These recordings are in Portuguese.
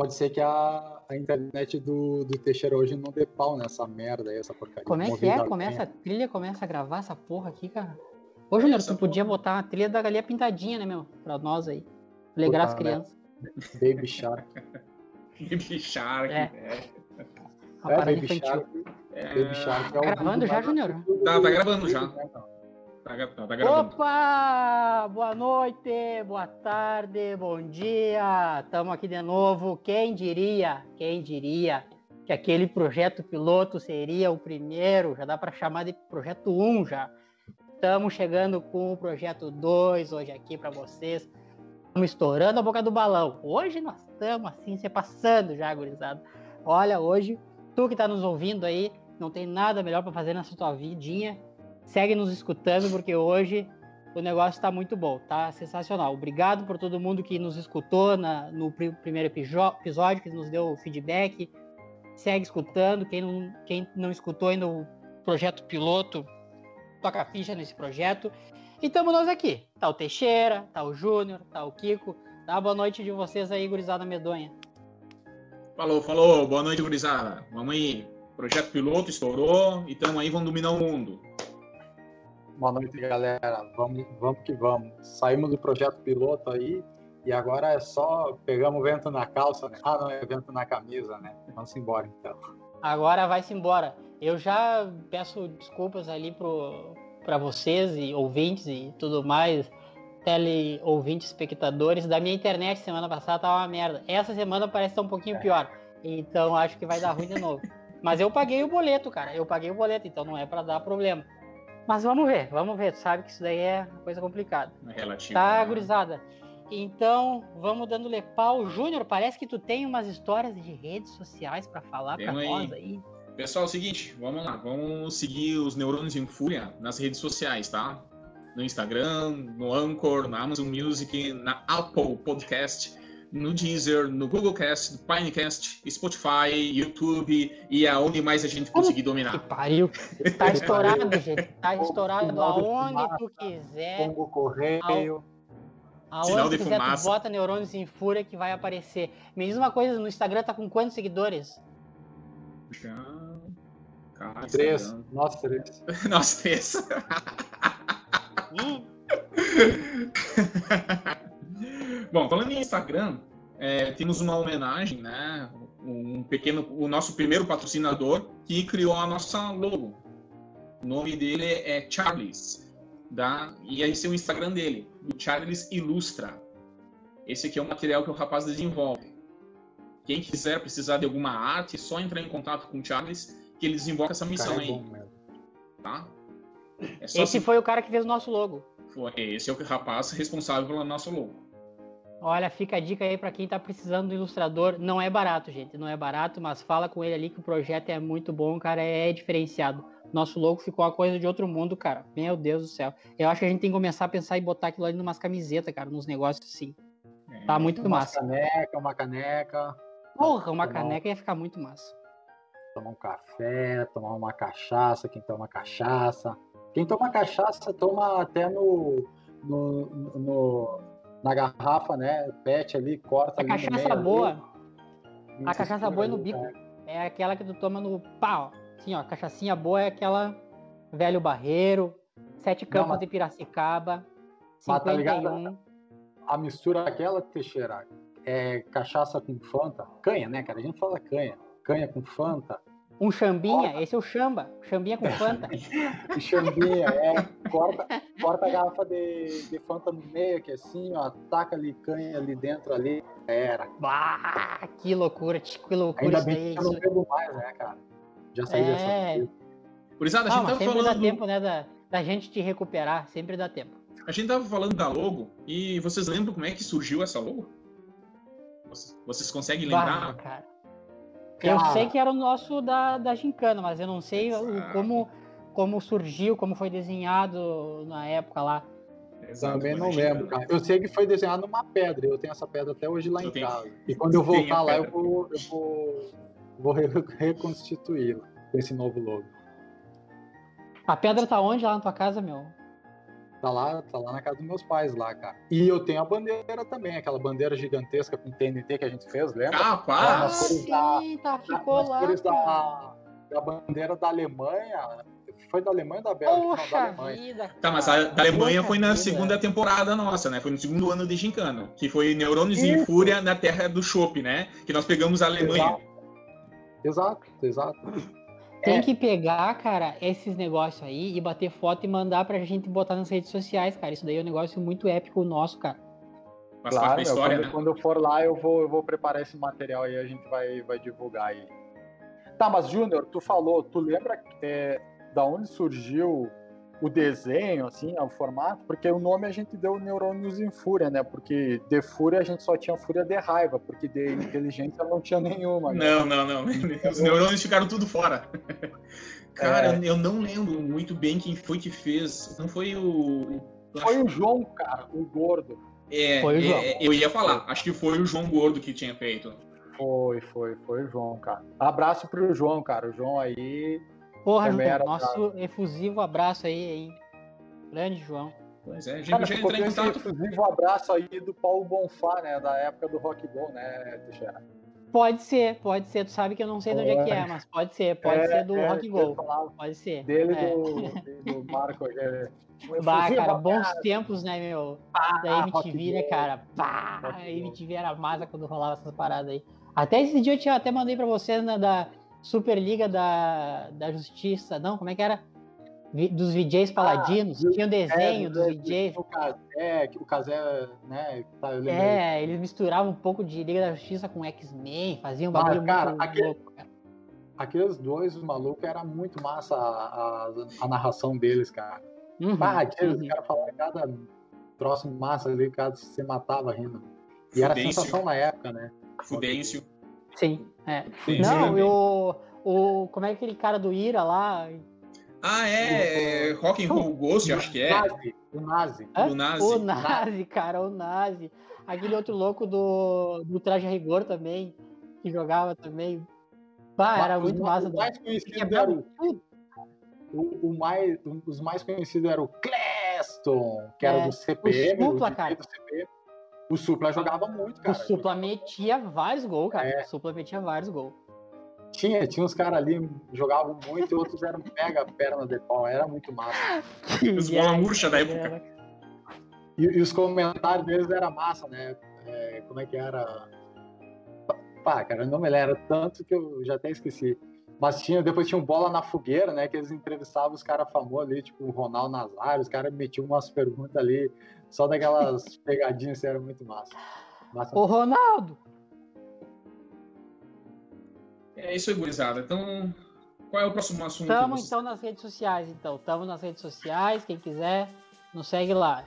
pode ser que a, a internet do, do Teixeira hoje não dê pau nessa merda aí, essa porcaria. Como é que é? Começa a trilha, começa a gravar essa porra aqui, cara. Ô, Júnior, tu podia botar uma trilha da galinha pintadinha, né, meu? Pra nós aí. Alegrar as crianças. Né? Baby Shark. Baby Shark, é. é. é Baby infantil. Shark. É... Baby Shark é tá gravando já, Júnior? Tá, tá gravando já. Tá, tá. Opa! Boa noite, boa tarde, bom dia. Estamos aqui de novo. Quem diria, quem diria que aquele projeto piloto seria o primeiro? Já dá para chamar de projeto 1 já. Estamos chegando com o projeto 2 hoje aqui para vocês. Estamos estourando a boca do balão. Hoje nós estamos assim, se passando já, gurizada. Olha, hoje, tu que está nos ouvindo aí, não tem nada melhor para fazer nessa tua vidinha segue nos escutando, porque hoje o negócio está muito bom, tá sensacional. Obrigado por todo mundo que nos escutou na, no pr primeiro episódio, que nos deu feedback. Segue escutando. Quem não, quem não escutou ainda o projeto piloto, toca a ficha nesse projeto. E estamos nós aqui. Tá o Teixeira, tá o Júnior, tá o Kiko. Tá boa noite de vocês aí, gurizada medonha. Falou, falou. Boa noite, gurizada. Vamos aí. Projeto piloto estourou e estamos aí, vamos dominar o mundo. Boa noite, galera. Vamos, vamos que vamos. Saímos do projeto piloto aí e agora é só pegamos vento na calça, né? Ah, não, é vento na camisa, né? Vamos embora então. Agora vai-se embora. Eu já peço desculpas ali para vocês e ouvintes e tudo mais, tele ouvintes, espectadores. Da minha internet semana passada tava uma merda. Essa semana parece estar um pouquinho é. pior. Então acho que vai dar ruim de novo. Mas eu paguei o boleto, cara. Eu paguei o boleto, então não é para dar problema. Mas vamos ver, vamos ver. Tu sabe que isso daí é uma coisa complicada. É relativo. Tá, né? gurizada? Então, vamos dando lepau. Júnior, parece que tu tem umas histórias de redes sociais para falar para nós aí. Pessoal, é o seguinte, vamos lá, vamos seguir os Neurônios em Fúria nas redes sociais, tá? No Instagram, no Anchor, na Amazon Music, na Apple Podcast no Deezer, no Google Cast, no Pinecast, Spotify, YouTube e aonde mais a gente conseguir dominar. Que pariu. Tá estourado, gente. Tá estourado aonde tu quiser. Pongo correio. Aonde Sinal de quiser, fumaça. tu bota neurônios em fúria que vai aparecer. Me diz uma coisa, no Instagram tá com quantos seguidores? Já. Cara, três. Nós três. Nós três. hum. Bom, falando em Instagram, é, temos uma homenagem, né? Um pequeno, o nosso primeiro patrocinador que criou a nossa logo. O nome dele é Charles, da, e esse é o Instagram dele, o Charles Ilustra. Esse aqui é o material que o rapaz desenvolve. Quem quiser precisar de alguma arte, é só entrar em contato com o Charles que ele desenvolve essa missão é aí. Tá? É esse se... foi o cara que fez o nosso logo. Foi, esse é o rapaz responsável pelo nosso logo. Olha, fica a dica aí para quem está precisando do ilustrador. Não é barato, gente, não é barato, mas fala com ele ali que o projeto é muito bom, cara, é diferenciado. Nosso logo ficou uma coisa de outro mundo, cara. Meu Deus do céu. Eu acho que a gente tem que começar a pensar em botar aquilo ali numas camisetas, cara, nos negócios assim. É, tá muito uma massa. Uma caneca, uma caneca. Porra, uma tomar caneca ia ficar muito massa. Tomar um café, tomar uma cachaça, quem toma cachaça. Quem toma cachaça toma até no, no, no na garrafa, né? Pet ali, corta a ali. Cachaça boa. Ali. A cachaça boa é no bico. É. é aquela que tu toma no pau. Sim, ó, a cachaçinha boa é aquela velho barreiro, sete campos Não, de Piracicaba, 51. Tá a mistura aquela, Teixeira, é cachaça com Fanta. Canha, né, cara? A gente fala canha. Canha com Fanta. Um chambinha, esse é o chamba. Chambinha com Fanta. chambinha, é. Corta, corta a garrafa de, de Fanta no meio, que assim, ó, taca ali canha ali dentro ali. Era. Bah, que loucura, que loucura Ainda bem que eu não bebo mais, né, cara? Já saí é... dessa. Curizada, a gente tava sempre falando... dá tempo, né, da, da gente te recuperar, sempre dá tempo. A gente tava falando da logo, e vocês lembram como é que surgiu essa logo? Vocês conseguem lembrar? Bah, cara. Eu sei que era o nosso da, da Gincana, mas eu não sei o, como, como surgiu, como foi desenhado na época lá. Exato, Também não lembro, cara. Eu sei que foi desenhado numa pedra, eu tenho essa pedra até hoje lá eu em tenho, casa. E quando eu voltar lá, eu vou, eu vou, vou reconstituí-la com esse novo logo. A pedra tá onde lá na tua casa, meu? Tá lá, tá lá na casa dos meus pais lá, cara. E eu tenho a bandeira também, aquela bandeira gigantesca com TNT que a gente fez, lembra? Ah, pá! Ah, sim, da, tá, ficou lá, da, da, bandeira da Alemanha. Foi da Alemanha ou da Bélgica? Poxa não, da Alemanha. Vida, tá, mas a da Alemanha foi na segunda temporada nossa, né? Foi no segundo ano de Gincana. Que foi Neurônios Isso. em Fúria na Terra do Chopp, né? Que nós pegamos a Alemanha. Exato, exato. exato. Tem é. que pegar, cara, esses negócios aí e bater foto e mandar pra gente botar nas redes sociais, cara. Isso daí é um negócio muito épico nosso, cara. Mas claro, história, quando, né? quando, eu for lá, eu vou, eu vou preparar esse material aí, a gente vai, vai divulgar aí. Tá, mas Júnior, tu falou, tu lembra é, da onde surgiu o desenho, assim, o formato, porque o nome a gente deu Neurônios em Fúria, né? Porque de Fúria a gente só tinha Fúria de raiva, porque de inteligência não tinha nenhuma. Né? Não, não, não. Os neurônios ficaram tudo fora. Cara, é... eu não lembro muito bem quem foi que fez. Não foi o. Foi o João, cara, o gordo. É, foi o João. É, eu ia falar, acho que foi o João Gordo que tinha feito. Foi, foi, foi o João, cara. Abraço pro João, cara. O João aí Porra, João, nosso pra... efusivo abraço aí, hein? Grande João. Pois é, a gente Cara, já entrou em contato. Efusivo abraço aí do Paulo Bonfá, né? Da época do Rock Go, né, Teixeira? Pode ser, pode ser. Tu sabe que eu não sei de onde é que é, mas pode ser. Pode é, ser do é, Rock Go. Pode ser. Dele é. do, do Marco. É, bah, cara, bons cara. tempos, né, meu? Pá, da MTV, né, cara? Pá, a MTV era massa quando rolava essas paradas aí. Até esse dia eu tinha, até mandei pra vocês, né, da Superliga da, da Justiça, não, como é que era? Dos VJs paladinos, ah, tinha o um desenho é, dos VJs. O Casé, o Casé, né? Tá, é, eles misturavam um pouco de Liga da Justiça com X-Men, faziam um bagulho cara, muito aquele, louco, cara. Aqueles dois malucos, era muito massa a, a, a narração deles, cara. Uhum, bah, aqueles uhum. caras falavam cada troço massa ali, cada se matava rindo. E Fudêncio. era sensação na época, né? Fudêncio. Sim, é. Sim, não, sim. o, o. Como é aquele cara do Ira lá? Ah, é. O, Rock and Roll Ghost, acho que é. O Nazi. O Nazi. O Nazi, cara, o Nazi. Aquele outro louco do, do Traje a Rigor também, que jogava também. Pá, era muito massa. O mais conhecido era o, o, o mais, os mais conhecidos era o Cleston, que é, era do CPM. O Supla, cara. Do CPM. O Supla jogava muito, cara. O Supla metia vários gols, cara. É. O Supla metia vários gols. Tinha, tinha uns caras ali jogavam muito e outros eram mega perna de pau. Era muito massa. Os bola murcha da época. E, e, os comentários deles era massa, né? É, como é que era? Pá, cara, não me lembro tanto que eu já até esqueci. Mas tinha, depois tinha um Bola na Fogueira, né? Que eles entrevistavam os caras famosos ali, tipo o Ronaldo Nazário, os caras metiam umas perguntas ali só daquelas pegadinhas assim, era muito massa. massa. Ô, Ronaldo! É isso aí, gurizada. Então, qual é o próximo assunto? Estamos então nas redes sociais, então. Estamos nas redes sociais, quem quiser, nos segue lá.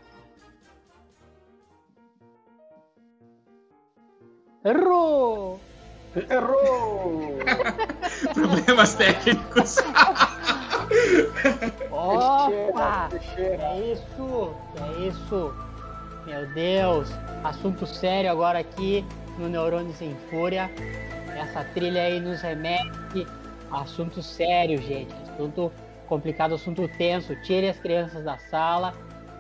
Errou! Errou! Problemas técnicos. Opa! É isso! É isso! Meu Deus! Assunto sério agora aqui no Neurônios em Fúria. Essa trilha aí nos remete a assunto sério, gente. Assunto complicado, assunto tenso. Tire as crianças da sala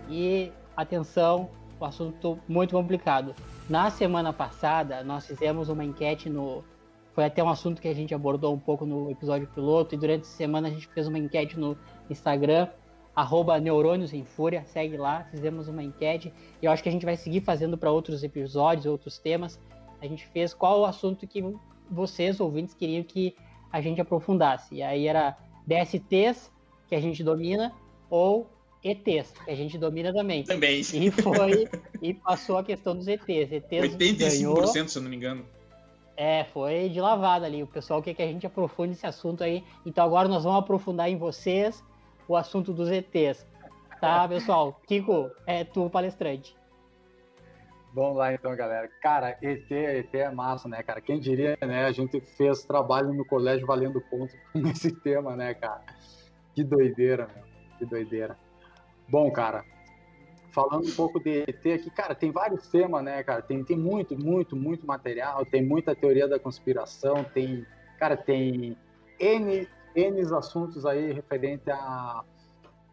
e atenção, o assunto muito complicado. Na semana passada, nós fizemos uma enquete no foi até um assunto que a gente abordou um pouco no episódio piloto e durante a semana a gente fez uma enquete no Instagram, arroba Neurônios em Fúria, segue lá, fizemos uma enquete e eu acho que a gente vai seguir fazendo para outros episódios, outros temas. A gente fez qual o assunto que vocês, ouvintes, queriam que a gente aprofundasse. E aí era DSTs, que a gente domina, ou ETs, que a gente domina também. Também. E foi, e passou a questão dos ETs. ETs 85%, ganhou, se eu não me engano. É, foi de lavada ali. O pessoal quer que a gente aprofunde esse assunto aí. Então agora nós vamos aprofundar em vocês o assunto dos ETs. Tá, pessoal? Kiko, é tu palestrante. Vamos lá então, galera. Cara, ET, ET é massa, né, cara? Quem diria, né? A gente fez trabalho no colégio valendo ponto nesse tema, né, cara? Que doideira, meu. Que doideira. Bom, cara, falando um pouco de ET aqui, cara, tem vários temas, né, cara? Tem, tem muito, muito, muito material, tem muita teoria da conspiração, tem, cara, tem N, N assuntos aí referente a,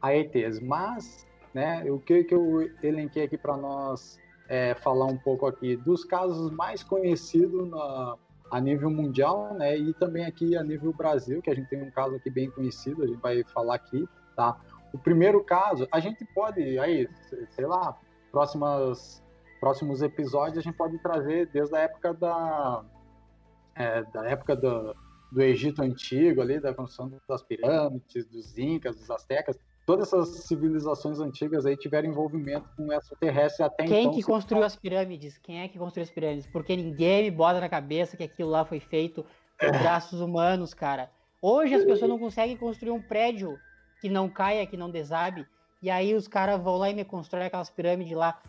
a ETs, mas né? O que, que eu elenquei aqui para nós é, falar um pouco aqui dos casos mais conhecidos na, a nível mundial, né? E também aqui a nível Brasil, que a gente tem um caso aqui bem conhecido, a gente vai falar aqui, tá? O primeiro caso, a gente pode, aí, sei lá, próximas, próximos episódios a gente pode trazer desde a época da, é, da época do, do Egito Antigo, ali, da construção das pirâmides, dos Incas, dos Aztecas, todas essas civilizações antigas aí tiveram envolvimento com extraterrestre até Quem então. Quem que construiu as pirâmides? Quem é que construiu as pirâmides? Porque ninguém me bota na cabeça que aquilo lá foi feito por é. braços humanos, cara. Hoje as pessoas não conseguem construir um prédio que não caia, que não desabe. E aí os caras vão lá e me constroem aquelas pirâmides lá.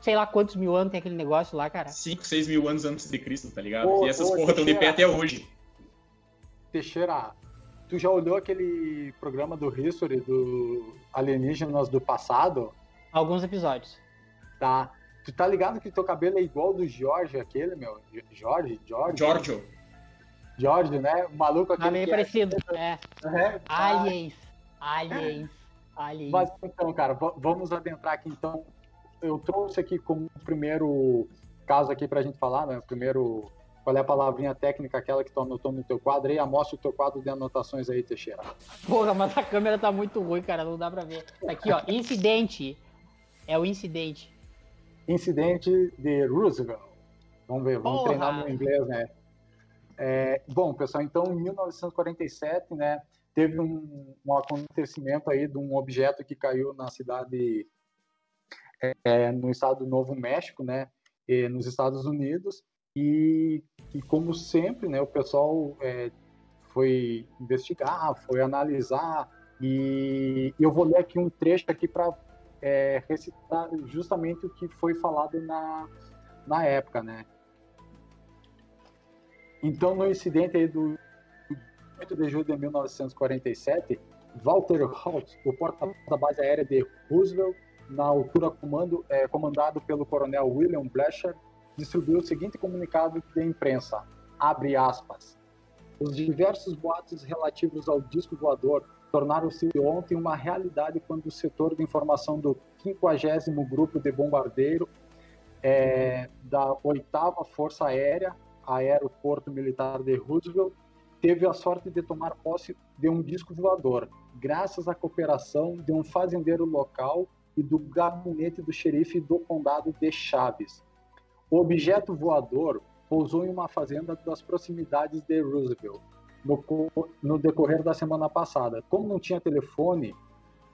Sei lá quantos mil anos tem aquele negócio lá, cara. 5, 6 mil anos antes de Cristo, tá ligado? Ô, e essas porra estão de pé até hoje. Teixeira, Tu já olhou aquele programa do History do Alienígenas do passado? Alguns episódios. Tá. Tu tá ligado que teu cabelo é igual do Jorge, aquele, meu? Jorge? Jorge? Giorgio. Jorge, né? O maluco aquele. Tá meio parecido, é. é. Aliens. Aliens. Aliens. Mas então, cara, vamos adentrar aqui então. Eu trouxe aqui como primeiro caso aqui pra gente falar, né? O primeiro qual é a palavrinha técnica, aquela que tu anotou no teu quadro aí? Mostra o teu quadro de anotações aí, Teixeira. Porra, mas a câmera tá muito ruim, cara, não dá pra ver. Aqui, ó, incidente. É o incidente. Incidente de Roosevelt. Vamos ver, vamos Porra. treinar no inglês, né? É, bom, pessoal, então em 1947, né, teve um, um, acontecimento aí de um objeto que caiu na cidade, é, no estado do Novo México, né, nos Estados Unidos, e, e como sempre, né, o pessoal é, foi investigar, foi analisar, e, eu vou ler aqui um trecho aqui para é, recitar justamente o que foi falado na, na época, né? Então, no incidente aí do 8 de julho de 1947, Walter Holt, o porta-voz da base aérea de Roosevelt, na altura comando, é, comandado pelo coronel William Bletcher, distribuiu o seguinte comunicado de imprensa, abre aspas, os diversos boatos relativos ao disco voador tornaram-se ontem uma realidade quando o setor de informação do 50 Grupo de Bombardeiro é, da 8 Força Aérea, Aeroporto Militar de Roosevelt, teve a sorte de tomar posse de um disco voador, graças à cooperação de um fazendeiro local e do gabinete do xerife do condado de Chaves, o objeto voador pousou em uma fazenda das proximidades de Roosevelt no, no decorrer da semana passada. Como não tinha telefone,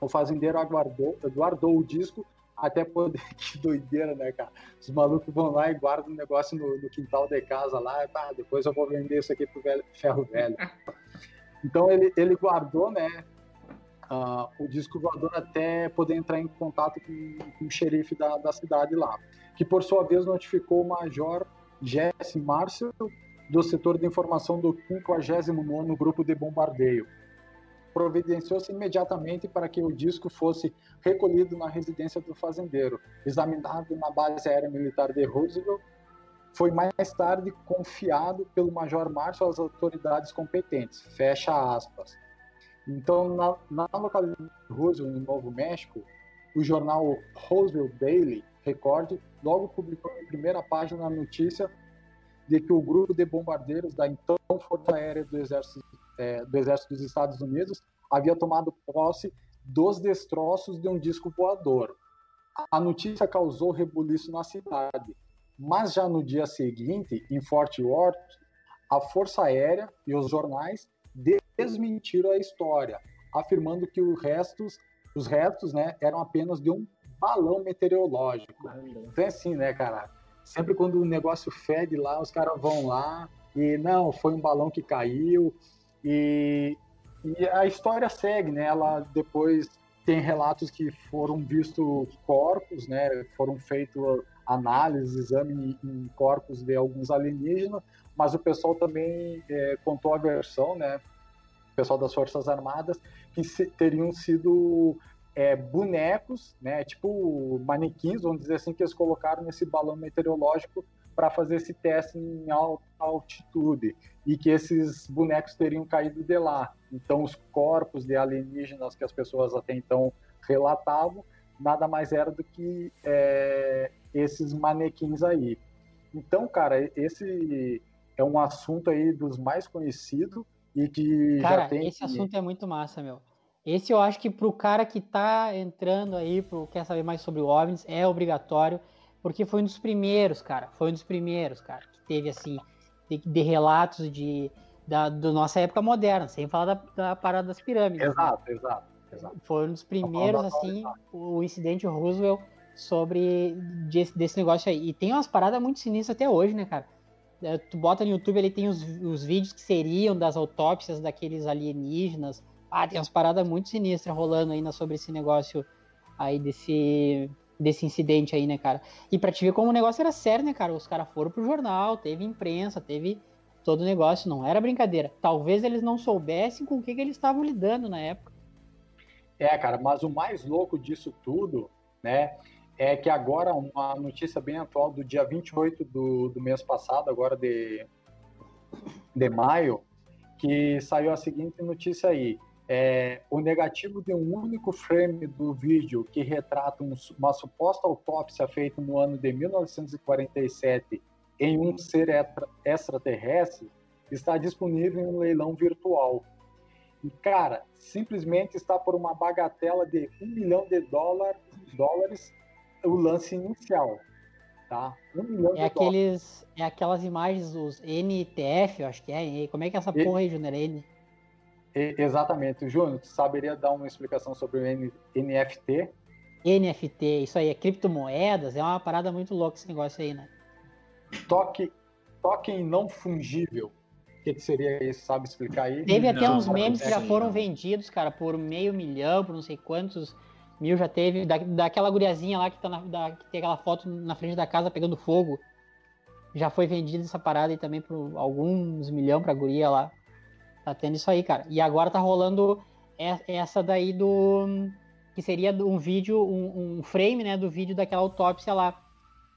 o fazendeiro aguardou, guardou o disco até poder. Que doideira, né, cara? Os malucos vão lá e guardam o negócio no, no, quintal de casa lá, ah, depois eu vou vender isso aqui pro velho, ferro velho. Então ele, ele guardou, né, uh, o disco voador até poder entrar em contato com, com o xerife da, da cidade lá que por sua vez notificou o Major Jesse Marcel do setor de informação do 59º Grupo de Bombardeio. Providenciou-se imediatamente para que o disco fosse recolhido na residência do fazendeiro, examinado na base aérea militar de Roosevelt, foi mais tarde confiado pelo Major Marshall às autoridades competentes. Fecha aspas. Então, na, na localidade de Roosevelt, no Novo México, o jornal Roosevelt Daily Record logo publicou em primeira página a notícia de que o grupo de bombardeiros da então Força Aérea do Exército, é, do Exército dos Estados Unidos havia tomado posse dos destroços de um disco voador. A notícia causou rebuliço na cidade, mas já no dia seguinte, em Fort Worth, a Força Aérea e os jornais desmentiram a história, afirmando que os restos, os restos né, eram apenas de um balão meteorológico. Então é assim, né, cara? Sempre quando o negócio fede lá, os caras vão lá e não, foi um balão que caiu e, e a história segue, né? Ela depois tem relatos que foram vistos corpos, né? Foram feitos análises, exame em corpos de alguns alienígenas, mas o pessoal também é, contou a versão, né? O pessoal das Forças Armadas, que se, teriam sido é, bonecos, né, tipo manequins, vamos dizer assim, que eles colocaram nesse balão meteorológico para fazer esse teste em alta altitude e que esses bonecos teriam caído de lá. Então, os corpos de alienígenas que as pessoas até então relatavam nada mais era do que é, esses manequins aí. Então, cara, esse é um assunto aí dos mais conhecidos e que cara, já tem... esse assunto é muito massa, meu. Esse eu acho que pro cara que tá entrando aí, pro, quer saber mais sobre o OVNIs, é obrigatório, porque foi um dos primeiros, cara, foi um dos primeiros, cara, que teve, assim, de, de relatos de, da do nossa época moderna, sem falar da, da parada das pirâmides. Exato, né? exato, exato. Foi um dos primeiros, assim, o incidente Roosevelt sobre desse, desse negócio aí. E tem umas paradas muito sinistras até hoje, né, cara? É, tu bota no YouTube, ele tem os, os vídeos que seriam das autópsias daqueles alienígenas. Ah, tem umas paradas muito sinistras rolando ainda sobre esse negócio aí desse, desse incidente aí, né, cara? E pra te ver como o negócio era sério, né, cara? Os caras foram pro jornal, teve imprensa, teve todo o negócio, não era brincadeira. Talvez eles não soubessem com o que, que eles estavam lidando na época. É, cara, mas o mais louco disso tudo, né, é que agora uma notícia bem atual do dia 28 do, do mês passado, agora de, de maio, que saiu a seguinte notícia aí. É, o negativo de um único frame do vídeo que retrata um, uma suposta autópsia feita no ano de 1947 em um ser extraterrestre está disponível em um leilão virtual. E, cara, simplesmente está por uma bagatela de um milhão de dólar, dólares o lance inicial, tá? Um milhão é aqueles, é aquelas imagens dos NTF, eu acho que é. Como é que é essa porra aí, Júnior? N... Exatamente. Júnior, tu saberia dar uma explicação sobre o N, NFT? NFT, isso aí, é criptomoedas, é uma parada muito louca esse negócio aí, né? Toque, token não fungível. O que, que seria isso? Sabe explicar aí? Teve até não, uns memes que já foram vendidos, cara, por meio milhão, por não sei quantos mil já teve, da, daquela guriazinha lá que, tá na, da, que tem aquela foto na frente da casa pegando fogo. Já foi vendida essa parada aí também por alguns milhão pra guria lá. Tá tendo isso aí, cara. E agora tá rolando essa daí do. Que seria um vídeo, um, um frame, né, do vídeo daquela autópsia lá.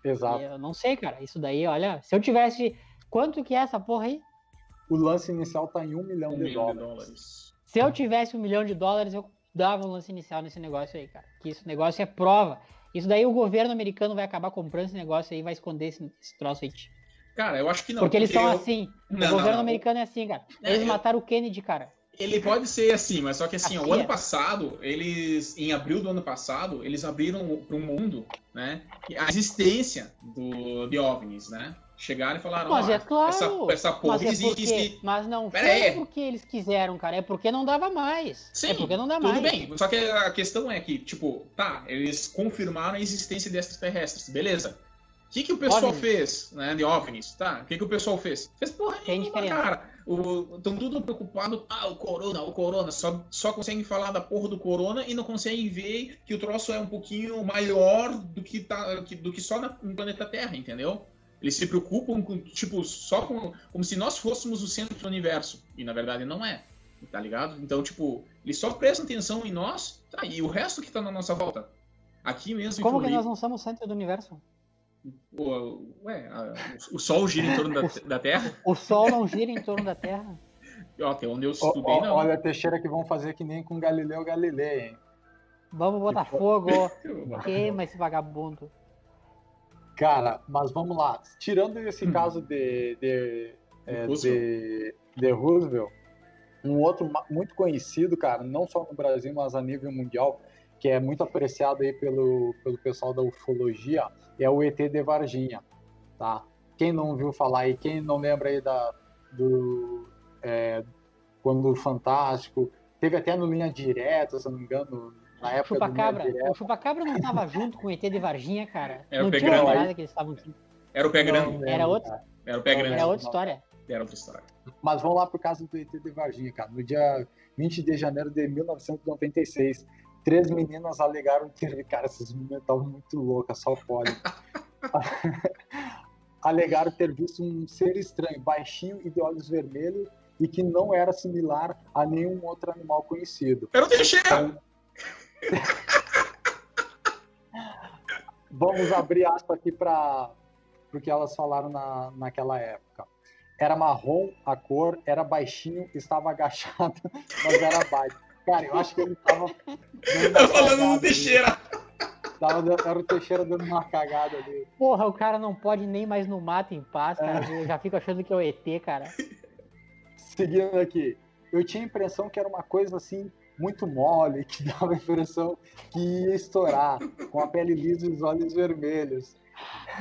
Exato. Eu não sei, cara. Isso daí, olha, se eu tivesse. Quanto que é essa porra aí? O lance inicial tá em um milhão, um de, milhão dólares. de, dólares. Se eu tivesse um milhão de dólares, eu dava um lance inicial nesse negócio aí, cara. Que esse negócio é prova. Isso daí o governo americano vai acabar comprando esse negócio aí e vai esconder esse, esse troço aí. Cara, eu acho que não. Porque, porque eles são eu... assim. Não, o governo não, americano é assim, cara. Eles é, mataram o Kennedy, cara. Ele pode ser assim, mas só que assim, assim o ano é. passado, eles, em abril do ano passado, eles abriram para o mundo, né, a existência do, de OVNIs, né? Chegaram e falaram, mas é claro, essa, essa porra mas é existe. Porque, mas não Pera foi aí. porque eles quiseram, cara, é porque não dava mais. Sim, é porque não dá tudo mais. bem, só que a questão é que, tipo, tá, eles confirmaram a existência desses terrestres, beleza. O que, que o pessoal OVNIs. fez, né, de OVNIs, tá? O que, que o pessoal fez? Fez porra nenhuma, cara. Estão tudo preocupado, ah, o corona, o corona. Só, só conseguem falar da porra do corona e não conseguem ver que o troço é um pouquinho maior do que, tá, do que só no planeta Terra, entendeu? Eles se preocupam com, tipo, só com. Como se nós fôssemos o centro do universo. E na verdade não é. Tá ligado? Então, tipo, eles só prestam atenção em nós, tá? E o resto que tá na nossa volta. Aqui mesmo. Como que nós não somos o centro do universo? O, ué, a, o Sol gira em torno da, da, Terra? O Sol não gira em torno da Terra? Até onde eu estudei, não. Olha, Teixeira, que vão fazer que nem com Galileu Galilei, hein? Vamos botar tipo... fogo. Queima esse vagabundo. Cara, mas vamos lá. Tirando esse hum. caso de, de, é, de, de, Roosevelt, um outro muito conhecido, cara, não só no Brasil, mas a nível mundial, que é muito apreciado aí pelo, pelo pessoal da ufologia, é o ET de Varginha, tá? Quem não viu falar aí, quem não lembra aí da, do... É, quando o Fantástico... Teve até no Linha Direta, se não me engano, na época Chupacabra. O Chupacabra não estava junto com o ET de Varginha, cara. Era não o pé tinha grande. que eles estavam Era o pé grande. Não, era outro. Era o pé grande. Era outra história. Era outra história. Mas vamos lá pro caso do ET de Varginha, cara. No dia 20 de janeiro de 1996, três meninas alegaram que, cara, essas meninas estavam muito loucas, só pode. alegaram ter visto um ser estranho, baixinho e de olhos vermelhos e que não era similar a nenhum outro animal conhecido. Era o Teixeira! Então, Vamos abrir aspas aqui para o que elas falaram na, naquela época. Era marrom a cor, era baixinho, estava agachado, mas era baixo. Cara, eu acho que ele estava. Tá falando do Teixeira. Tava, era o Teixeira dando uma cagada ali. Porra, o cara não pode nem mais no mato em paz, cara. É. Eu já fico achando que é o ET, cara. Seguindo aqui. Eu tinha a impressão que era uma coisa assim, muito mole, que dava a impressão que ia estourar, com a pele lisa e os olhos vermelhos.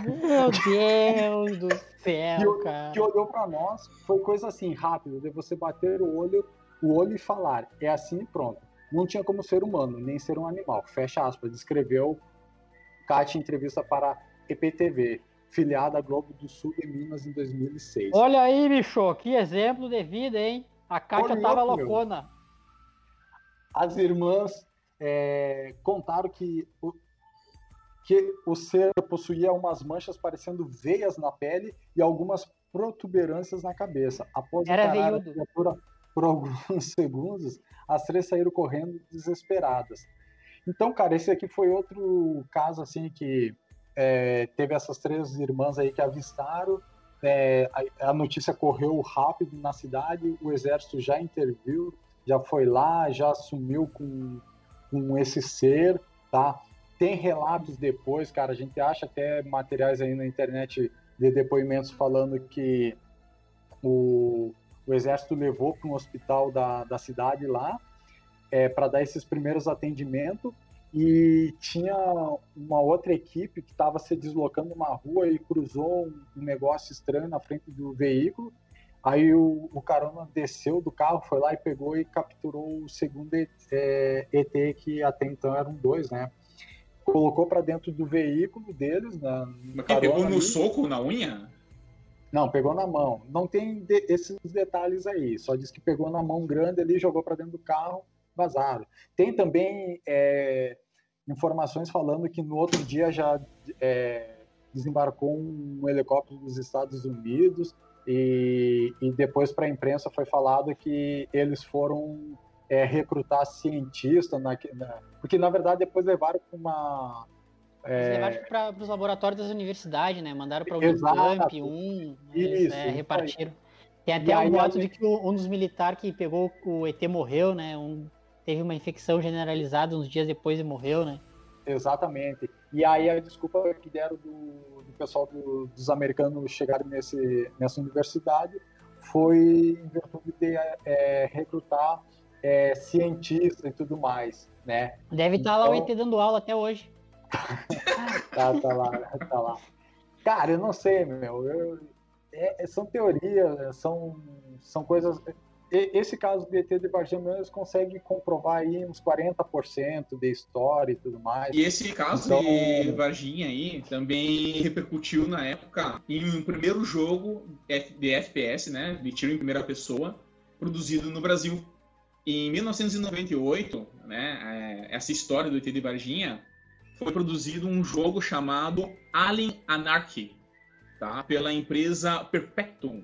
Meu Deus do céu, que, cara. Que olhou para nós, foi coisa assim, rápida, de você bater o olho, o olho e falar. É assim e pronto. Não tinha como ser humano, nem ser um animal. Fecha aspas, descreveu Kátia em entrevista para EPTV, filiada à Globo do Sul de Minas em 2006. Olha aí, bicho, que exemplo de vida, hein? A Kátia Olha, tava loucona. As irmãs é, contaram que o, que o ser possuía umas manchas parecendo veias na pele e algumas protuberâncias na cabeça. Após Era encarar a criatura por alguns segundos, as três saíram correndo desesperadas. Então, cara, esse aqui foi outro caso assim que é, teve essas três irmãs aí que avistaram. É, a, a, notícia correu rápido na cidade, o exército já interviu, já foi lá, já assumiu com, com esse ser, tá? Tem relatos depois, cara, a gente acha até materiais aí na internet de depoimentos falando que o, o exército levou para um hospital da, da cidade lá é, para dar esses primeiros atendimentos e tinha uma outra equipe que estava se deslocando numa rua e cruzou um, um, negócio estranho na frente do veículo. Aí o, o carona desceu do carro, foi lá e pegou e capturou o segundo ET, é, ET que até então eram dois, né? Colocou para dentro do veículo deles. Na, Mas que pegou no ali. soco, na unha? Não, pegou na mão. Não tem de, esses detalhes aí. Só diz que pegou na mão grande ali, jogou para dentro do carro, vazaram. Tem também é, informações falando que no outro dia já é, desembarcou um helicóptero dos Estados Unidos e, e depois para a imprensa foi falado que eles foram é, recrutar cientistas, na, na, porque na verdade depois levaram para uma eles levaram para os laboratórios das universidades, né? Mandaram para o Unicamp, um, eles, é, repartiram. Tem até um boato de que um dos militares que pegou o ET morreu, né? Um, teve uma infecção generalizada uns dias depois e morreu, né? Exatamente. E aí a desculpa que deram do, do pessoal do, dos americanos chegarem nesse, nessa universidade foi em virtude de é, recrutar é, cientistas e tudo mais, né? Deve estar então, lá o então ET dando aula até hoje. tá, tá lá, tá lá. Cara, eu não sei, meu. Eu, é, são teorias, são, são coisas. Esse caso do ET de Varginha, eles conseguem comprovar aí uns 40% de história e tudo mais. E esse caso então, de Varginha aí também repercutiu na época em um primeiro jogo de FPS, né, de tiro em primeira pessoa, produzido no Brasil. Em 1998, né, é, essa história do ET de Varginha foi produzido um jogo chamado Alien Anarchy, tá? pela empresa Perpetuum,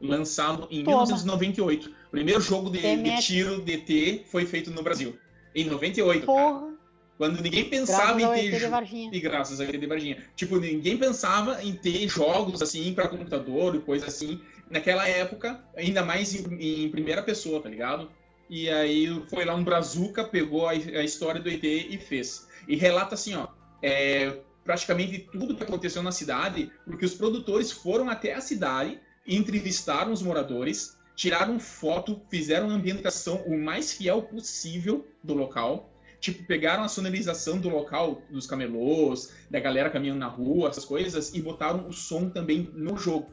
lançado em Toma. 1998. O primeiro jogo de, de tiro DT foi feito no Brasil, em 98, Porra. cara. Quando ninguém pensava graças em ter. E graças a de Varginha. Tipo, ninguém pensava em ter jogos assim para computador e coisa assim. Naquela época, ainda mais em, em, primeira pessoa, tá ligado? E aí foi lá um Brazuca, pegou a, a história do ET e fez e relata assim, ó, é, praticamente tudo que aconteceu na cidade, porque os produtores foram até a cidade, entrevistaram os moradores, tiraram foto, fizeram a ambientação o mais fiel possível do local. Tipo, pegaram a sonorização do local, dos camelôs, da galera caminhando na rua, essas coisas, e botaram o som também no jogo.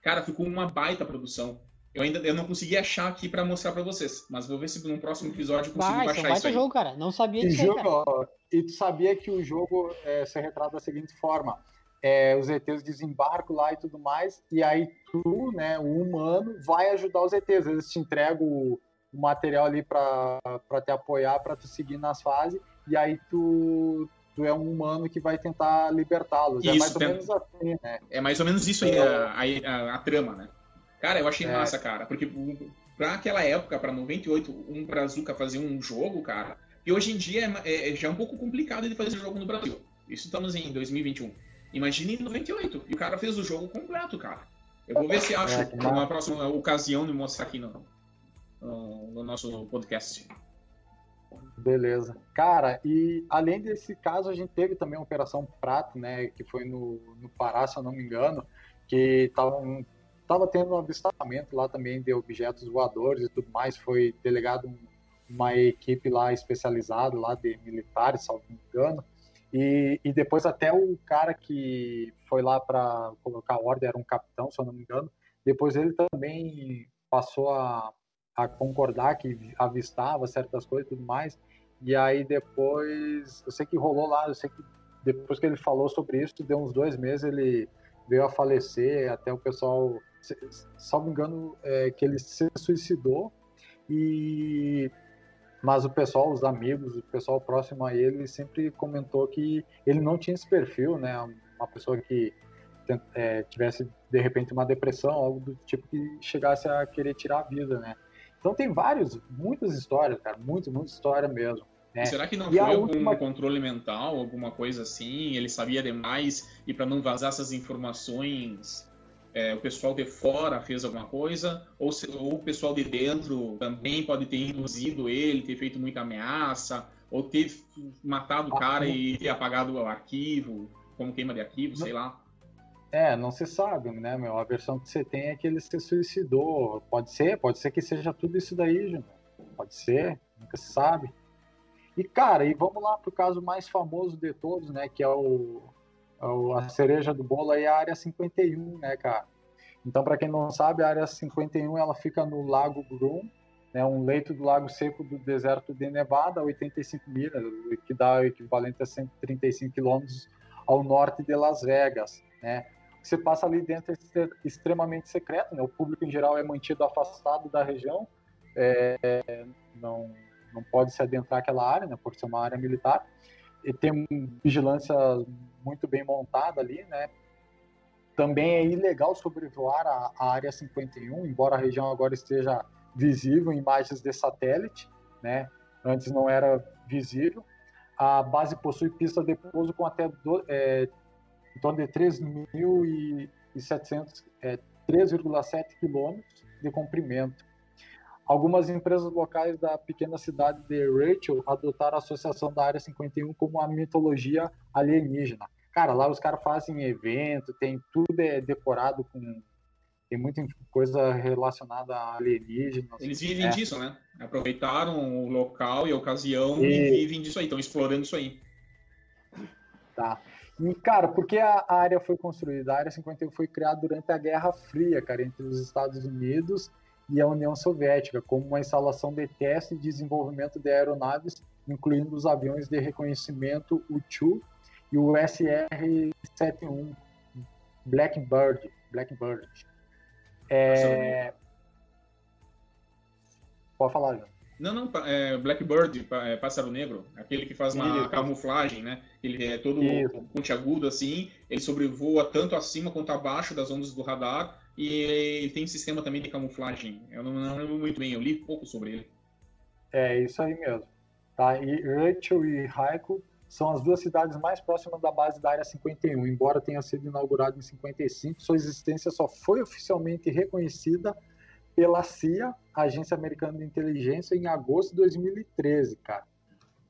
Cara, ficou uma baita produção. Eu ainda eu não consegui achar aqui para mostrar para vocês, mas vou ver se no próximo episódio eu consigo Vai, baixar isso aí. jogo, cara. Não sabia disso jogo, aí, ó, E tu sabia que o jogo é, se retrata da seguinte forma: é, os ETs desembarcam lá e tudo mais, e aí tu, né, o humano, vai ajudar os ETs. Eles te entregam o, o material ali para te apoiar, para tu seguir nas fases, e aí tu tu é um humano que vai tentar libertá-los. É mais ou menos assim, né? É mais ou menos isso aí, a, a, a, trama, né? Cara, eu achei é. massa, cara, porque pra aquela época, pra 98, um Brazuca fazer um jogo, cara, e hoje em dia é, é, já é um pouco complicado de fazer jogo no Brasil. Isso estamos em 2021. Imagine em 98. E o cara fez o jogo completo, cara. Eu vou ver se acho é, uma próxima ocasião de mostrar aqui no, no, no nosso podcast. Beleza. Cara, e além desse caso, a gente teve também a Operação Prato, né, que foi no, no Pará, se eu não me engano, que estavam tava tendo um avistamento lá também de objetos voadores e tudo mais, foi delegado um, uma equipe lá especializada lá de militares, me engano, e, e depois até o cara que foi lá para colocar ordem era um capitão, se eu não me engano, depois ele também passou a, a concordar que avistava certas coisas e tudo mais, e aí depois, eu sei que rolou lá, eu sei que depois que ele falou sobre isso, deu uns dois meses, ele veio a falecer, até o pessoal, se me engano, é, que ele se suicidou, e mas o pessoal, os amigos, o pessoal próximo a ele sempre comentou que ele não tinha esse perfil, né? Uma pessoa que é, tivesse de repente uma depressão, algo do tipo que chegasse a querer tirar a vida, né? Então tem vários, muitas histórias, cara, muitas, muitas histórias mesmo. Né? Será que não e foi algum última... controle mental, alguma coisa assim? Ele sabia demais e para não vazar essas informações, é, o pessoal de fora fez alguma coisa? Ou, se, ou, o pessoal de dentro também pode ter induzido ele, ter feito muita ameaça, ou ter matado o cara e ter apagado o arquivo, como queima de arquivo, sei lá? É, não se sabe, né, meu? A versão que você tem é que ele se suicidou. Pode ser, pode ser que seja tudo isso daí, Júnior. Pode ser, nunca se sabe. E, cara, e vamos lá pro caso mais famoso de todos, né? Que é o a cereja do bolo aí, a área 51, né, cara? Então, para quem não sabe, a área 51 ela fica no Lago Groom, né, um leito do lago seco do deserto de Nevada, 85 milhas, que dá o equivalente a 135 quilômetros ao norte de Las Vegas, né? você passa ali dentro é extremamente secreto, né? O público em geral é mantido afastado da região, é, não, não pode se adentrar aquela área, né? Por ser uma área militar. E tem vigilância muito bem montada ali, né? Também é ilegal sobrevoar a, a área 51, embora a região agora esteja visível em imagens de satélite, né? Antes não era visível. A base possui pista de pouso com até do, é, em torno de 3.700, é, 3,7 quilômetros de comprimento. Algumas empresas locais da pequena cidade de Rachel adotaram a associação da Área 51 como uma mitologia alienígena. Cara, lá os caras fazem evento, tem tudo é decorado com tem muita coisa relacionada a alienígenas. Eles vivem é. disso, né? Aproveitaram o local e a ocasião e, e vivem disso aí, estão explorando isso aí. Tá. E, cara, por que a área foi construída? A Área 51 foi criada durante a Guerra Fria, cara, entre os Estados Unidos e a União Soviética, como uma instalação de teste e desenvolvimento de aeronaves, incluindo os aviões de reconhecimento U-2 e o SR-71 Blackbird. Blackbird. É... Pode falar, João. Não, não, é Blackbird, é Pássaro Negro, aquele que faz uma Isso. camuflagem, né? Ele é todo Isso. pontiagudo assim, ele sobrevoa tanto acima quanto abaixo das ondas do radar e ele tem um sistema também de camuflagem. Eu não, não lembro muito bem, eu li pouco sobre ele. É, isso aí mesmo. Tá? E Rachel e Haiku são as duas cidades mais próximas da base da Área 51. Embora tenha sido inaugurado em 55, sua existência só foi oficialmente reconhecida pela CIA, Agência Americana de Inteligência, em agosto de 2013, cara.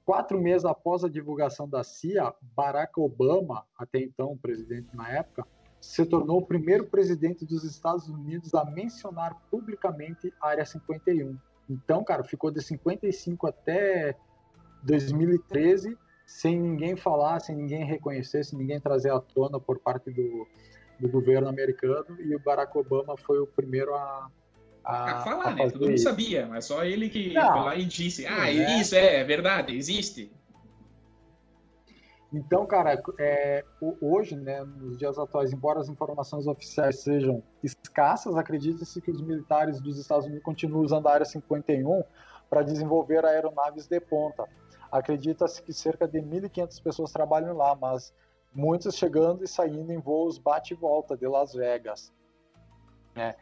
Quatro meses após a divulgação da CIA, Barack Obama, até então presidente na época, se tornou o primeiro presidente dos Estados Unidos a mencionar publicamente a Área 51. Então, cara, ficou de 55 até 2013 sem ninguém falar, sem ninguém reconhecer, sem ninguém trazer à tona por parte do, do governo americano. E o Barack Obama foi o primeiro a, a, a falar, a né? Todo mundo sabia, mas só ele que não, foi lá e disse: Ah, é. isso é, é verdade, existe. Então, cara, é, hoje, né, nos dias atuais, embora as informações oficiais sejam escassas, acredita-se que os militares dos Estados Unidos continuam usando a Área 51 para desenvolver aeronaves de ponta. Acredita-se que cerca de 1.500 pessoas trabalham lá, mas muitas chegando e saindo em voos bate e volta de Las Vegas. É.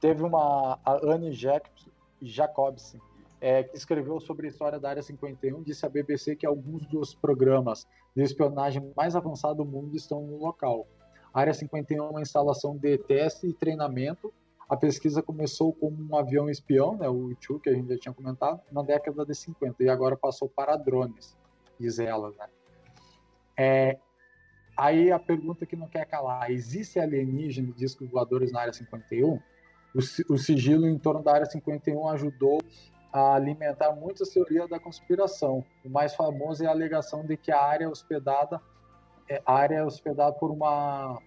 Teve uma a Anne Jacobson, é, que escreveu sobre a história da Área 51, disse à BBC que alguns dos programas de espionagem mais avançados do mundo estão no local. A Área 51 é uma instalação de teste e treinamento, a pesquisa começou como um avião espião, né, o U-2, que a gente já tinha comentado, na década de 50, e agora passou para drones, diz ela. Né? É, aí a pergunta que não quer calar, existe alienígena e discos voadores na Área 51? O, sigilo em torno da Área 51 ajudou a alimentar muitas teorias da conspiração. O mais famoso é a alegação de que a área é hospedada, é, área é hospedada por uma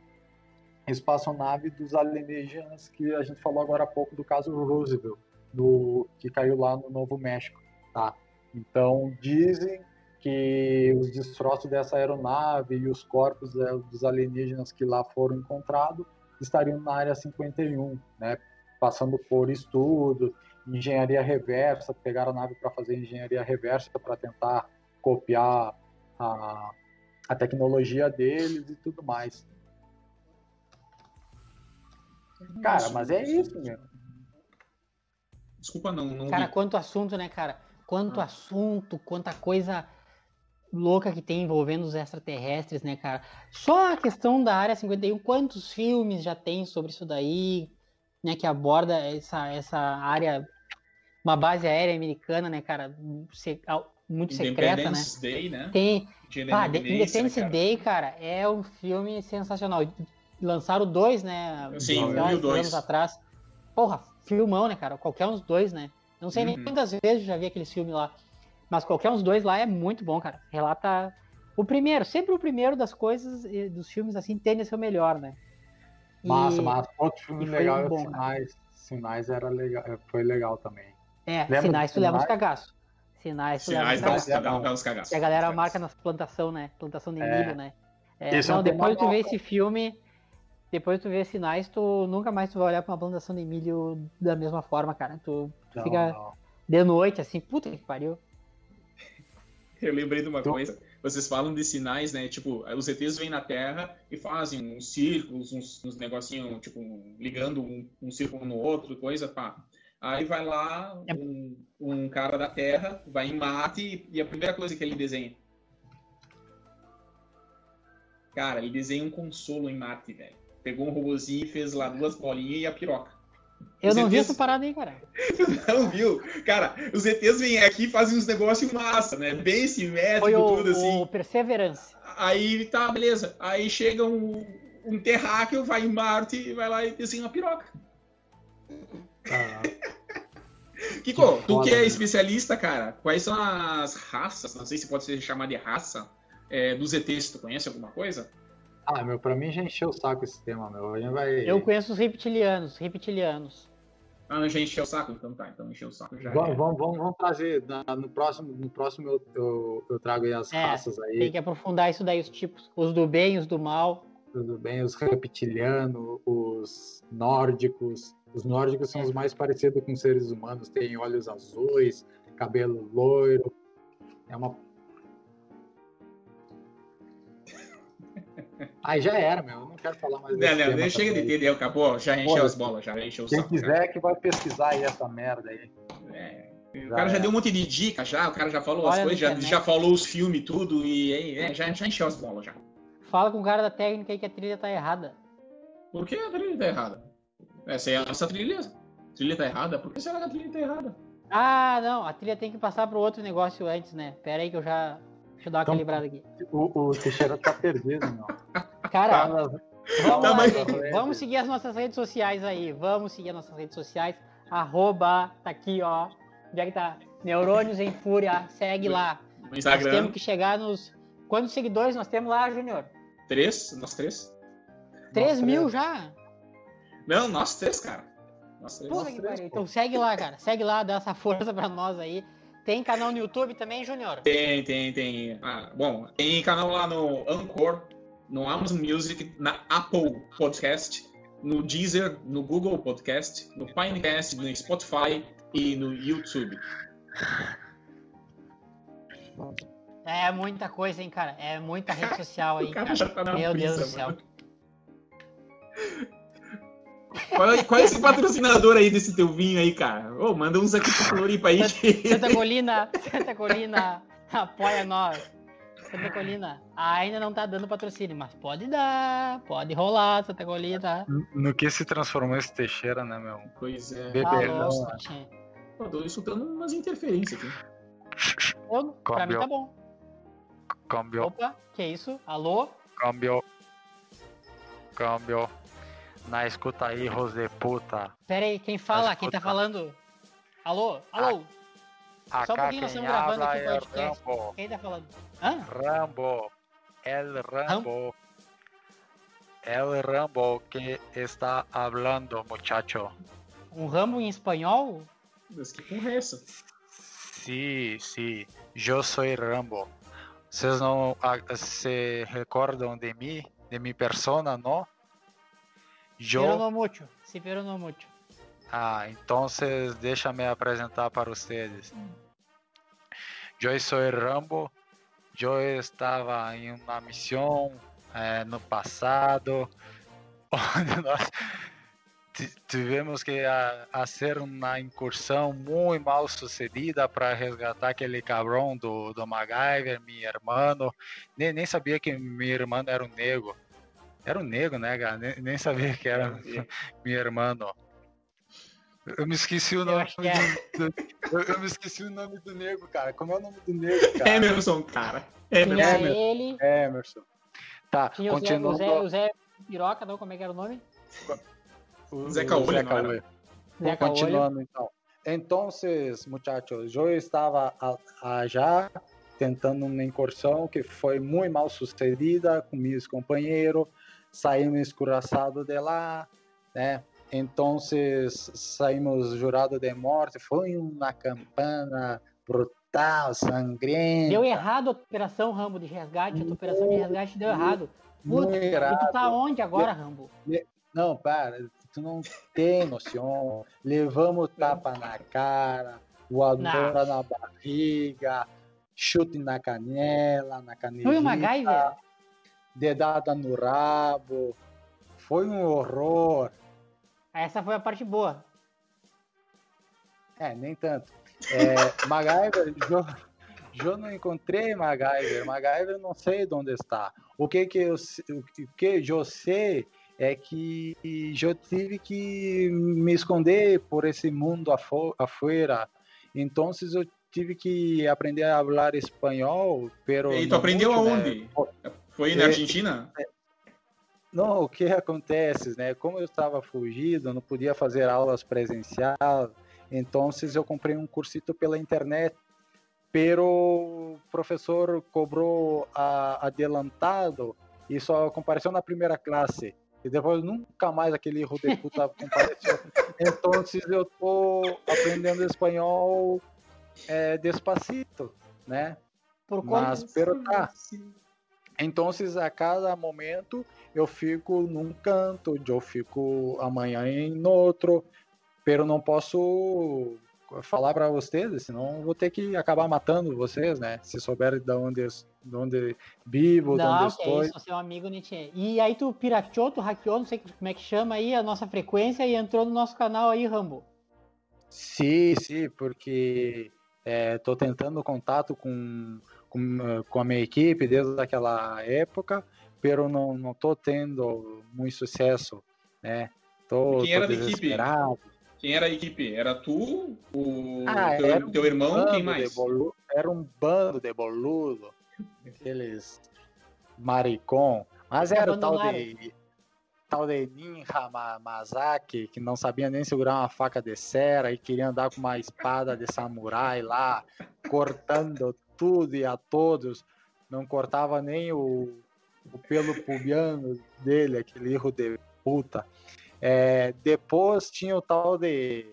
espaçonave dos alienígenas que a gente falou agora há pouco do caso Roosevelt, do, que caiu lá no Novo México, tá? Então dizem que os destroços dessa aeronave e os corpos é, dos alienígenas que lá foram encontrados estariam na área 51, né? Passando por estudos, engenharia reversa, pegaram a nave para fazer engenharia reversa para tentar copiar a, a tecnologia deles e tudo mais. Cara, mas é isso mesmo. Desculpa, não. não cara, vi. quanto assunto, né, cara? Quanto ah. assunto, quanta coisa louca que tem envolvendo os extraterrestres, né, cara? Só a questão da Área 51, quantos filmes já tem sobre isso daí, né, que aborda essa, essa área, uma base aérea americana, né, cara, muito secreta, né? Day, né? Tem, ah, Independence né, Day, cara, é um filme sensacional lançaram dois, né? Sim, o dois. anos atrás. Porra, filmão, né, cara? Qualquer uns dois, né? Não sei uhum. nem quantas vezes já vi aqueles filmes lá. Mas qualquer uns dois lá é muito bom, cara. Relata o primeiro, sempre o primeiro das coisas, dos filmes assim, tende a ser o melhor, né? E... Massa, massa. Outro filme legal é bom, Sinais. Sinais era legal, é, foi legal também. É, Lembra Sinais tu leva uns cagaços. Sinais tu Sinais leva uns cagaços. E a galera marca nas plantação, né? Plantação de é. milho, né? É, não, depois tu vê esse filme, depois tu vê sinais, tu nunca mais tu vai olhar pra uma plantação de milho da mesma forma, cara. Tu, tu não, fica não. de noite, assim, puta que pariu. Eu lembrei de uma tu... coisa. Vocês falam de sinais, né? Tipo, os ETs vêm na Terra e fazem uns círculos, uns, uns negocinhos, tipo, ligando um, um círculo no outro, coisa, pá. Aí vai lá é. um, um cara da Terra, vai em Marte e a primeira coisa que ele desenha. Cara, ele desenha um consolo em Marte, velho pegou um robôzinho e fez lá duas bolinhas e a piroca. Eu não ETs... vi essa parada aí, cara. não viu? Cara, os ETs vêm aqui e fazem uns negócios massa, né? Bem simétrico, Foi o, tudo assim. O Perseverance. Aí tá, beleza. Aí chega um, um terráqueo, vai em Marte e vai lá e desenha uma piroca. Ah. Kiko, que tu que é né? especialista, cara, quais são as raças, não sei se pode ser chamada de raça, é, dos ETs, tu conhece alguma coisa? Ah, meu, pra mim já encheu o saco esse tema, meu. A gente vai... Eu conheço os reptilianos, reptilianos. Ah, já encheu o saco? Então tá, então encheu o saco já. Vamos, é. vamos, vamos, vamos, trazer. no próximo, no próximo eu, eu, eu trago aí as é, raças aí. Tem que aprofundar isso daí, os tipos. Os do bem, os do mal. Os do bem, os reptilianos, os nórdicos. Os nórdicos são é. os mais parecidos com seres humanos, têm olhos azuis, cabelo loiro. É uma Aí já era, meu. Eu não quero falar mais Não, não, não chega de entender, acabou. Já encheu Pô, as bolas, já encheu o Quem saco, quiser cara. que vai pesquisar aí essa merda aí. É. O cara já deu um monte de dica já, o cara já falou Olha as coisas, já, já falou os filmes tudo e é, já, já encheu as bolas já. Fala com o cara da técnica aí que a trilha tá errada. Por que a trilha tá errada? Essa é a nossa trilha. A trilha tá errada? Por que será que a trilha tá errada? Ah, não, a trilha tem que passar pro outro negócio antes, né? Pera aí que eu já Deixa eu dar uma então, calibrada aqui. O, o Teixeira tá perdido, meu. Cara, tá, vamos, tá, mas... vamos seguir as nossas redes sociais aí. Vamos seguir as nossas redes sociais. Arroba, tá aqui, ó. Onde é que tá? Neurônios em Fúria. Segue lá. No Instagram. Nós temos que chegar nos. Quantos seguidores nós temos lá, Júnior? Três? Nós três? Três nós mil três. já? Não, nós três, cara. Nós três. Porra, nós três, então segue lá, cara. Segue lá, dá essa força pra nós aí. Tem canal no YouTube também, Júnior? Tem, tem, tem. Ah, bom, tem canal lá no Anchor, no Amazon Music, na Apple Podcast, no Deezer, no Google Podcast, no Pinecast, no Spotify e no YouTube. É muita coisa, hein, cara? É muita rede social aí. cara, cara. Tá Meu Deus do céu. Mano. Qual, é, qual, é esse patrocinador aí desse teu vinho aí, cara? Ô, oh, manda uns aqui pro Floripa aí. Santa Colina, Santa Colina, apoia nós. Santa Colina. Ainda não tá dando patrocínio, mas pode dar, pode rolar, Santa Colina. No que se transformou esse Teixeira, né, meu? Pois é. Beberão. Pô, tô escutando umas interferências aqui. Eu, pra mim tá bom. Câmbio. Opa, que isso? Alô? Câmbio. Câmbio. Na escuta aí, de puta. Pera aí, quem fala? Quem tá falando? Alô? Alô? A, Só um pouquinho, nós estamos gravando aqui o podcast. Rambo. Quem tá falando? Hã? Rambo. El Rambo. El Rambo que está hablando, muchacho. Um Rambo em espanhol? Mas que com é? Sim, sim. Eu sou Rambo. Vocês não se recordam de mim, de minha persona, não? Eu... Pero no mucho, sí, pero no mucho. Ah, então deixa-me apresentar para vocês. Eu sou Rambo. Eu estava em uma missão é, no passado, onde nós tivemos que a, fazer uma incursão muito mal sucedida para resgatar aquele cabrão do, do MacGyver, meu irmão. Nem, nem sabia que meu irmão era um negro. Era um negro, né, cara? Nem, nem sabia que era meu irmão. Eu me esqueci o nome é. do, eu, eu, me esqueci o nome do negro, cara. Como é o nome do negro, cara? Emerson, cara. Emerson. Tinha ele. Emerson. Tá, Tinha continuando. O Zé, o Zé Piroca, não? Como é que era o nome? O Zé Caolho, Zé Caolho. Zé Continuando, então. Então, muchachos, eu estava já tentando uma incursão que foi muito mal sucedida com meus companheiros, saímos escuraçados de lá, né? Então saímos jurado de morte. Foi uma campana brutal, sangrenta. Deu errado a operação Rambo de resgate. A operação de resgate deu errado. Puta, e tu tá onde agora, Rambo? Não, para, tu não tem noção. Levamos tapa na cara, voadora na barriga, chute na canela, na canela. Foi uma MacGyver? Dedada no rabo. Foi um horror. Essa foi a parte boa. É, nem tanto. É, MacGyver, não encontrei MacGyver. MacGyver não sei de onde está. O que que eu, o que eu sei é que eu tive que me esconder por esse mundo afuera. Então eu tive que aprender a falar espanhol. Pero e tu aprendeu muito, aonde? Né? Foi na é, Argentina? É, não, o que acontece, né? Como eu estava fugido, não podia fazer aulas presenciais, então eu comprei um cursito pela internet, pero o professor cobrou a, adelantado e só compareceu na primeira classe. E depois nunca mais aquele erro de puta compareceu. Então eu tô aprendendo espanhol é, despacito, né? Por Mas, pero tá. Então, a cada momento eu fico num canto, eu fico amanhã em outro, pero não posso falar para vocês, senão vou ter que acabar matando vocês, né? Se souberem de onde, de onde vivo, não, de onde estou. É isso, seu amigo Nietzsche. E aí tu pirateou, tu hackeou, não sei como é que chama aí, a nossa frequência e entrou no nosso canal aí, Rambo. Sim, sim, porque estou é, tentando contato com com, eh, com a minha equipe desde aquela época, pero não não tô tendo muito sucesso, né? Tô, quem era da equipe? Quem era a equipe? Era tu, o ah, teu, um teu irmão, quem mais? Boludo, era um bando de boludo, aqueles maricom, mas era o tal de tal de Ninja Masaki, que não sabia nem segurar uma faca de cera e queria andar com uma espada de samurai lá, cortando tudo e a todos, não cortava nem o, o pelo pubiano dele, aquele erro de puta. É, depois tinha o tal de.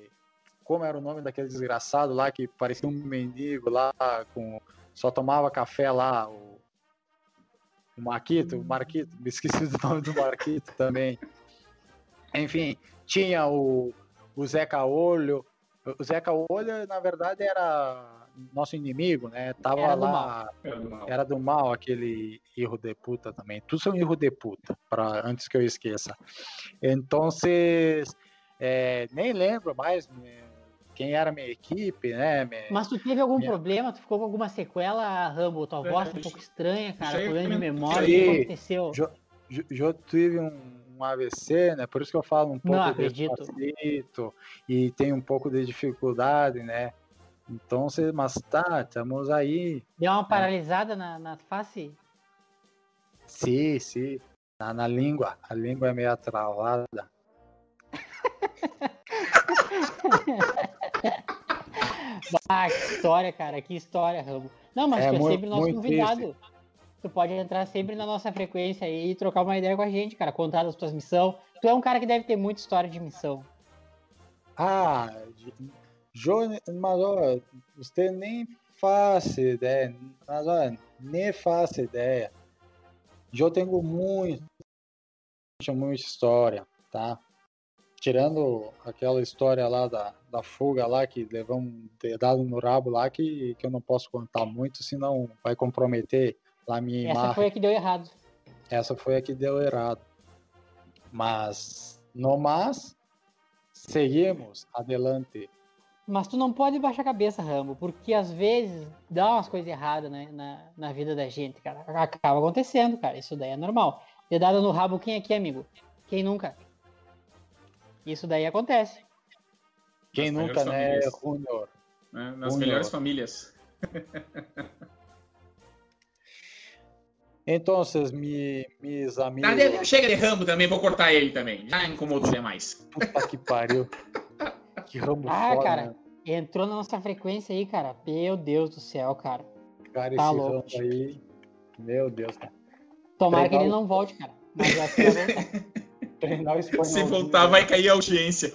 Como era o nome daquele desgraçado lá que parecia um mendigo lá, com só tomava café lá, o, o Marquito, o Marquito, me esqueci do nome do Marquito também. Enfim, tinha o, o Zeca Olho. O Zeca Olho, na verdade, era nosso inimigo, né? Tava era lá, do era, do mal. era do mal aquele erro de puta também. Tudo são erro de puta, para antes que eu esqueça. Então, é, nem lembro mais, quem era minha equipe, né? Minha, Mas tu teve algum minha... problema? Tu ficou com alguma sequela, Rambo? Tua voz tá um pouco estranha, cara, problema de memória, o que aconteceu? Eu tive um, um, AVC, né? Por isso que eu falo um pouco Não, acredito. e tem um pouco de dificuldade, né? Então, mas tá, estamos aí. Deu uma né? paralisada na, na face? Sim, sim. Na, na língua. A língua é meio travada. ah, que história, cara. Que história, Rambo. Não, mas é, tu é sempre nosso convidado. Triste. Tu pode entrar sempre na nossa frequência e trocar uma ideia com a gente, cara. Contar das tuas missões. Tu é um cara que deve ter muita história de missão. Ah, Jô, mas ó, você nem faz ideia. Mas nem faço ideia. Eu tenho muito, muita história, tá? Tirando aquela história lá da, da fuga lá, que levamos um dedado no rabo lá, que, que eu não posso contar muito, senão vai comprometer lá Essa imagem. foi a que deu errado. Essa foi a que deu errado. Mas, no mais, seguimos adelante. Mas tu não pode baixar a cabeça, Rambo, porque às vezes dá umas coisas erradas né, na, na vida da gente, cara. Acaba acontecendo, cara. Isso daí é normal. Dedada no rabo, quem aqui, amigo? Quem nunca? Isso daí acontece. Quem Nas nunca, né, Júnior? Né? Nas Junior. melhores famílias. Então, me, meus amigos. Ah, chega de Rambo também, vou cortar ele também. Já incomodo os demais. Puta que pariu. Que Rambo ah, foda, cara, né? entrou na nossa frequência aí, cara. Meu Deus do céu, cara. Cara, tá esse louco. Rambo aí. Meu Deus, cara. Tomara Treinar que ele não volte, cara. Mas acho que vai voltar. Treinar o espanhol. Se voltar, vai cair a audiência.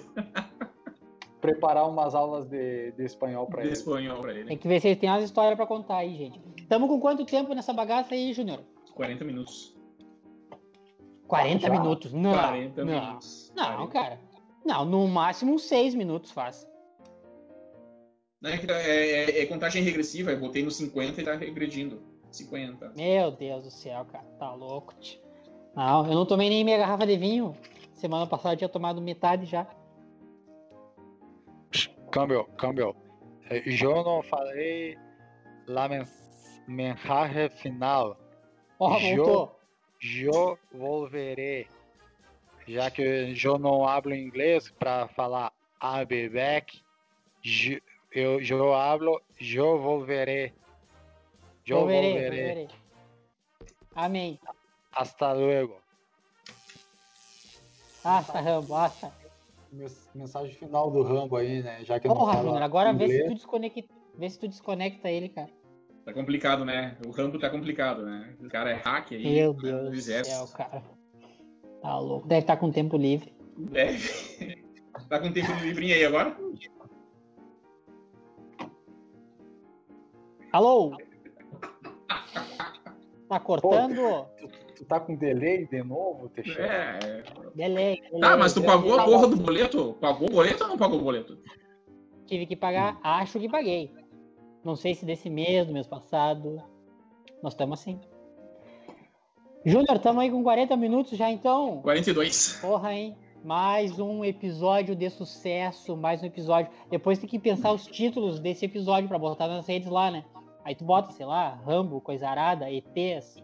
Preparar umas aulas de, de espanhol pra de ele. espanhol pra ele. Tem que ver se ele tem umas histórias pra contar aí, gente. Tamo com quanto tempo nessa bagaça aí, Júnior? 40 minutos. 40 Já? minutos? Não. 40 não. minutos. Não, 40. cara. Não, no máximo 6 minutos faz. É, é, é, é, contagem regressiva, eu botei no 50 e tá regredindo. 50. Meu Deus do céu, cara, tá louco, tio. Não, eu não tomei nem minha garrafa de vinho. Semana passada eu tinha tomado metade já. Câmbio, câmbio. Eu não falei la mensagem final. Ó, oh, eu, eu volverei. Já que eu não hablo inglês para falar I'll be back, eu, eu hablo, eu volverei. Eu volverei. volverei. Amém. Hasta luego. Hasta, Rambo, hasta. Mensagem final do Rambo aí, né? Já que eu Porra, não Júnior, agora vê se, tu desconecta, vê se tu desconecta ele, cara. Tá complicado, né? O Rambo tá complicado, né? O cara é hack aí. Meu Deus do céu, cara. Tá louco. Deve estar tá com tempo livre. Deve. tá com tempo livre aí agora? Alô? Tá cortando? Pô, tu, tu, tá com delay de novo, Teixeira? É. Delay, delay. Tá, mas tu pagou a porra do boleto? Pagou o boleto ou não pagou o boleto? Tive que pagar, acho que paguei. Não sei se desse mês, do mês passado. Nós estamos assim. Júnior, estamos aí com 40 minutos já então? 42. Porra, hein? Mais um episódio de sucesso, mais um episódio. Depois tem que pensar os títulos desse episódio para botar nas redes lá, né? Aí tu bota, sei lá, Rambo, Coisa Arada, ETs.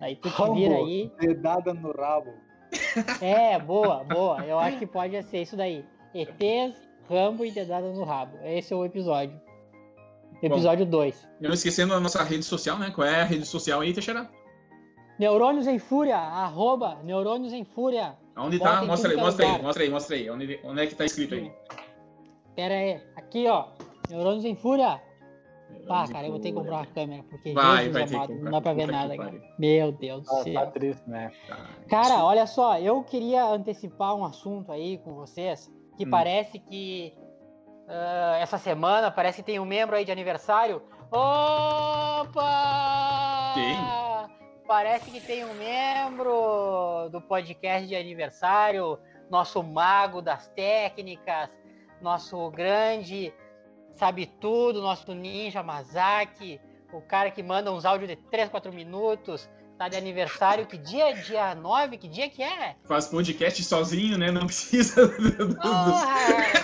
Aí tu te vira aí. Dedada no rabo. É, boa, boa. Eu acho que pode ser isso daí. ETs, Rambo e Dedada no rabo. Esse é o episódio. Episódio 2. Não esquecendo a nossa rede social, né? Qual é a rede social aí, Teixeira? Neurônios em Fúria, arroba Neurônios em Fúria. Onde tá? Mostra aí, mostra aí, mostra aí, mostra aí. Onde, onde é que tá escrito aí? Pera aí. Aqui, ó. Neurônios em Fúria. Pá, cara, eu vou ter que comprar uma câmera, porque vai, Jesus vai amado, não dá pra ver nada, Meu Deus do ah, céu. Tá triste, né? Tá, cara, olha só, eu queria antecipar um assunto aí com vocês, que hum. parece que uh, essa semana parece que tem um membro aí de aniversário. Opa! Tem? Parece que tem um membro do podcast de aniversário, nosso mago das técnicas, nosso grande sabe tudo, nosso ninja Mazaki, o cara que manda uns áudios de 3, 4 minutos, tá de aniversário, que dia? Dia 9? Que dia que é? Faz podcast sozinho, né? Não precisa do... Porra!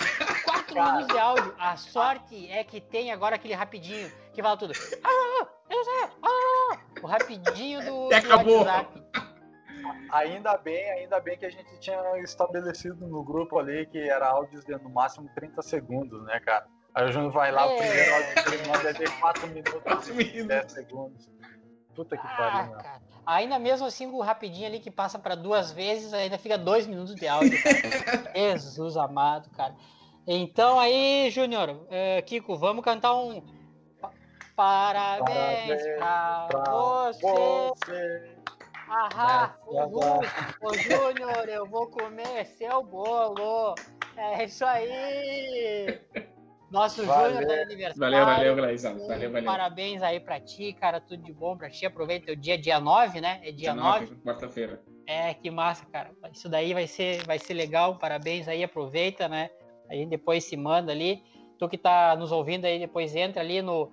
De áudio. A sorte é que tem agora aquele rapidinho que fala tudo. Ah, ah, ah, o rapidinho do, do WhatsApp. Ainda bem, ainda bem que a gente tinha estabelecido no grupo ali que era áudios de no máximo 30 segundos, né, cara? Aí o Júnior vai lá, é. o primeiro áudio que ele manda é de 4 minutos, 4 minutos. 10 segundos. Puta que pariu, ah, cara. Ainda mesmo assim, o rapidinho ali que passa para duas vezes, ainda fica dois minutos de áudio. Jesus amado, cara. Então aí, Júnior, uh, Kiko, vamos cantar um parabéns, parabéns pra, pra você. você. Ahá, ô, Júnior, eu vou comer seu bolo. É isso aí. Nosso Júnior da aniversário. Valeu, valeu, Glaizão. Valeu, valeu. Parabéns aí pra ti, cara. Tudo de bom pra ti. Aproveita o dia, dia 9, né? É dia, dia 9. 9 quarta-feira. É, que massa, cara. Isso daí vai ser, vai ser legal. Parabéns aí, aproveita, né? Aí depois se manda ali. Tu que tá nos ouvindo aí, depois entra ali no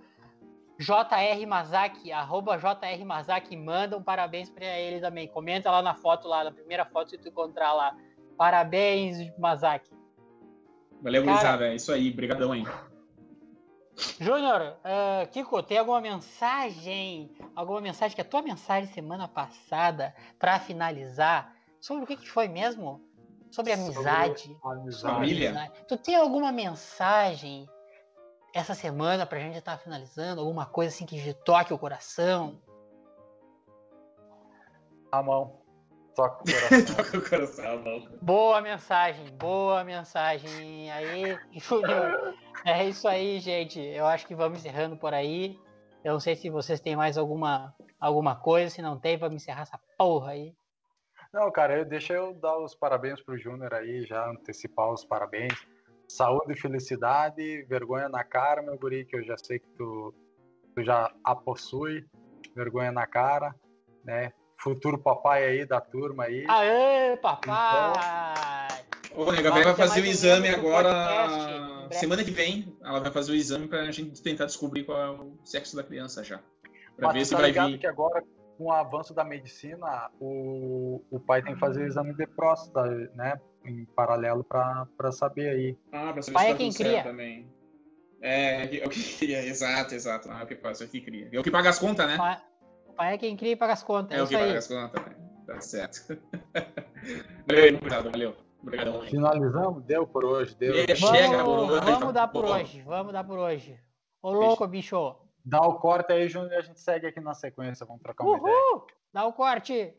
JR Mazaki, arroba JR Mazaki, manda um parabéns para ele também. Comenta lá na foto, lá, na primeira foto, se tu encontrar lá. Parabéns, Mazaki. Valeu, gurizada. É isso aí. Obrigadão aí. Júnior, uh, Kiko, tem alguma mensagem? Alguma mensagem que a tua mensagem semana passada, para finalizar, sobre o que, que foi mesmo? Sobre amizade. Sobre amizade. Família. Tu tem alguma mensagem essa semana pra gente estar tá finalizando? Alguma coisa assim que te toque o coração? A mão. Toca o coração. Toca o coração, Boa mensagem, boa mensagem. Aí, Júnior, é isso aí, gente. Eu acho que vamos encerrando por aí. Eu não sei se vocês têm mais alguma, alguma coisa. Se não tem, vamos encerrar essa porra aí. Não, cara, eu, deixa eu dar os parabéns pro Júnior aí, já antecipar os parabéns. Saúde e felicidade, vergonha na cara, meu guri, que eu já sei que tu, tu já a possui. Vergonha na cara, né? futuro papai aí da turma aí. Aê, papai! Então... Ô, a Gabriela vai fazer o exame agora. Semana que vem, ela vai fazer o exame pra gente tentar descobrir qual é o sexo da criança já. Pra Mas ver se tá vai vir. que agora, com o avanço da medicina, o, o pai tem que fazer o exame de próstata, né? Em paralelo pra, pra saber aí. Ah, pra saber pai se tá é quem cria. também. É, é o que cria, exato, exato. Ah, é o que faz, é o que cria. É o que paga as contas, né? Pai pai é quem cria e paga as contas. É, é o que paga as contas, né? Tá certo. valeu, obrigado, valeu. Obrigadão. Finalizamos? Deu por hoje. Deu. Vamos, chega por Vamos dar por hoje. Vamos dar por hoje. Ô, louco, bicho. Dá o corte aí, Júnior, e a gente segue aqui na sequência. Vamos trocar uma Uhul! ideia. Dá o corte.